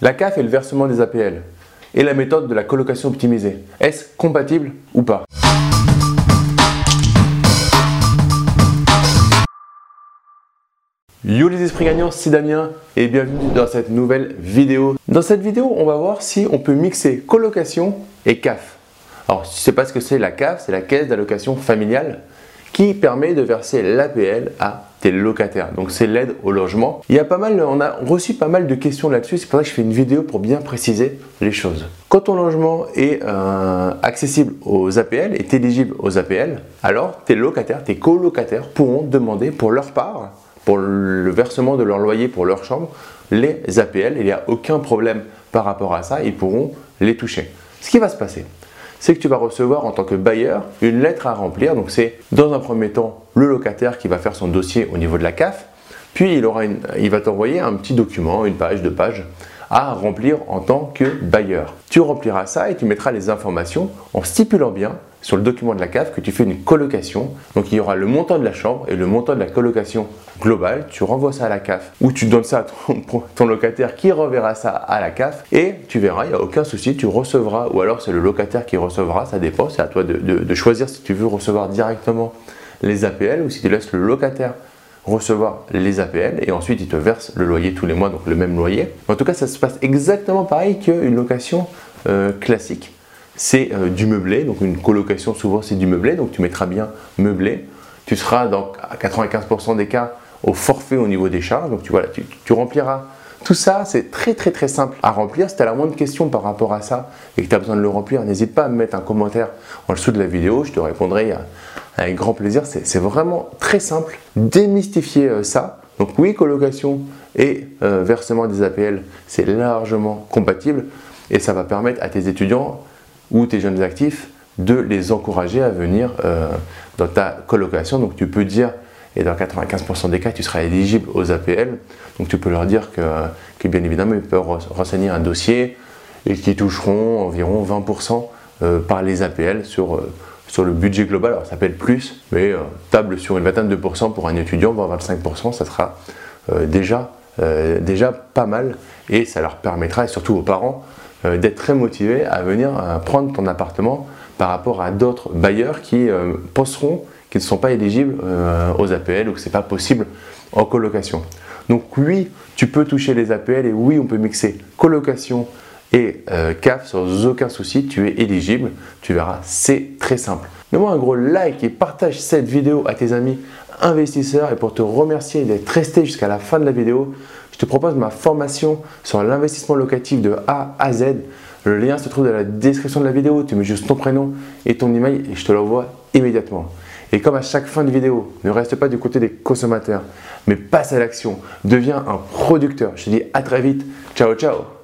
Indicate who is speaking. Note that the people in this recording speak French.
Speaker 1: La CAF et le versement des APL et la méthode de la colocation optimisée. Est-ce compatible ou pas? Yo les esprits gagnants, c'est Damien et bienvenue dans cette nouvelle vidéo. Dans cette vidéo, on va voir si on peut mixer colocation et CAF. Alors, si tu sais pas ce que c'est la CAF, c'est la caisse d'allocation familiale qui permet de verser l'APL à tes locataires. Donc c'est l'aide au logement. Il y a pas mal, on a reçu pas mal de questions là-dessus. C'est pour ça que je fais une vidéo pour bien préciser les choses. Quand ton logement est euh, accessible aux APL, est éligible aux APL, alors tes locataires, tes colocataires pourront demander pour leur part, pour le versement de leur loyer pour leur chambre, les APL. Il n'y a aucun problème par rapport à ça. Ils pourront les toucher. Ce qui va se passer, c'est que tu vas recevoir en tant que bailleur une lettre à remplir. Donc c'est dans un premier temps le locataire qui va faire son dossier au niveau de la CAF, puis il, aura il va t'envoyer un petit document, une page, deux pages, à remplir en tant que bailleur. Tu rempliras ça et tu mettras les informations en stipulant bien sur le document de la CAF que tu fais une colocation. Donc il y aura le montant de la chambre et le montant de la colocation globale. Tu renvoies ça à la CAF ou tu donnes ça à ton, locataire qui reverra ça à la CAF et tu verras, il n'y a aucun souci, tu recevras ou alors c'est le locataire qui recevra, ça dépend, c'est à toi de, choisir si tu veux recevoir directement les APL ou si tu laisses le locataire recevoir les APL et ensuite il te verse le loyer tous les mois, donc le même loyer. En tout cas, ça se passe exactement pareil qu'une location euh, classique c'est euh, du meublé. Donc une colocation, souvent, c'est du meublé. Donc tu mettras bien meublé. Tu seras donc à 95% des cas au forfait au niveau des charges. Donc tu, voilà, tu, rempliras tout ça, c'est très très très simple à remplir. Si tu as la moindre question par rapport à ça et que tu as besoin de le remplir, n'hésite pas à me mettre un commentaire en dessous de la vidéo. Je te répondrai avec grand plaisir. C'est vraiment très simple. Démystifier euh, ça. Donc oui, colocation et euh, versement des APL, c'est largement compatible et ça va permettre à tes étudiants ou tes jeunes actifs de les encourager à venir euh, dans ta colocation. Donc tu peux dire, et dans 95% des cas, tu seras éligible aux APL. Donc tu peux leur dire que, bien évidemment, ils peuvent renseigner un dossier et qu'ils toucheront environ 20% euh, par les APL sur, euh, sur le budget global. Alors ça peut être plus, mais table sur une vingtaine de pourcents pour un étudiant, voire 25%, ça sera déjà, déjà pas mal et ça leur permettra, et surtout aux parents, d'être très motivé à venir euh, prendre ton appartement par rapport à d'autres bailleurs qui euh, penseront qu'ils ne sont pas éligibles aux APL ou que ce n'est pas possible en colocation. Donc oui, tu peux toucher les APL et oui, on peut mixer colocation et CAF sans aucun souci, tu es éligible. Tu verras, c'est très simple. Mets-moi un gros like et partage cette vidéo à tes amis investisseurs et pour te remercier d'être resté jusqu'à la fin de la vidéo, je te propose ma formation sur l'investissement locatif de A à Z. Le lien se trouve dans la description de la vidéo. Tu mets juste ton prénom et ton email et je te l'envoie immédiatement. Et comme à chaque fin de vidéo, ne reste pas du côté des consommateurs, mais passe à l'action. Deviens un producteur. Je te dis à très vite. Ciao, ciao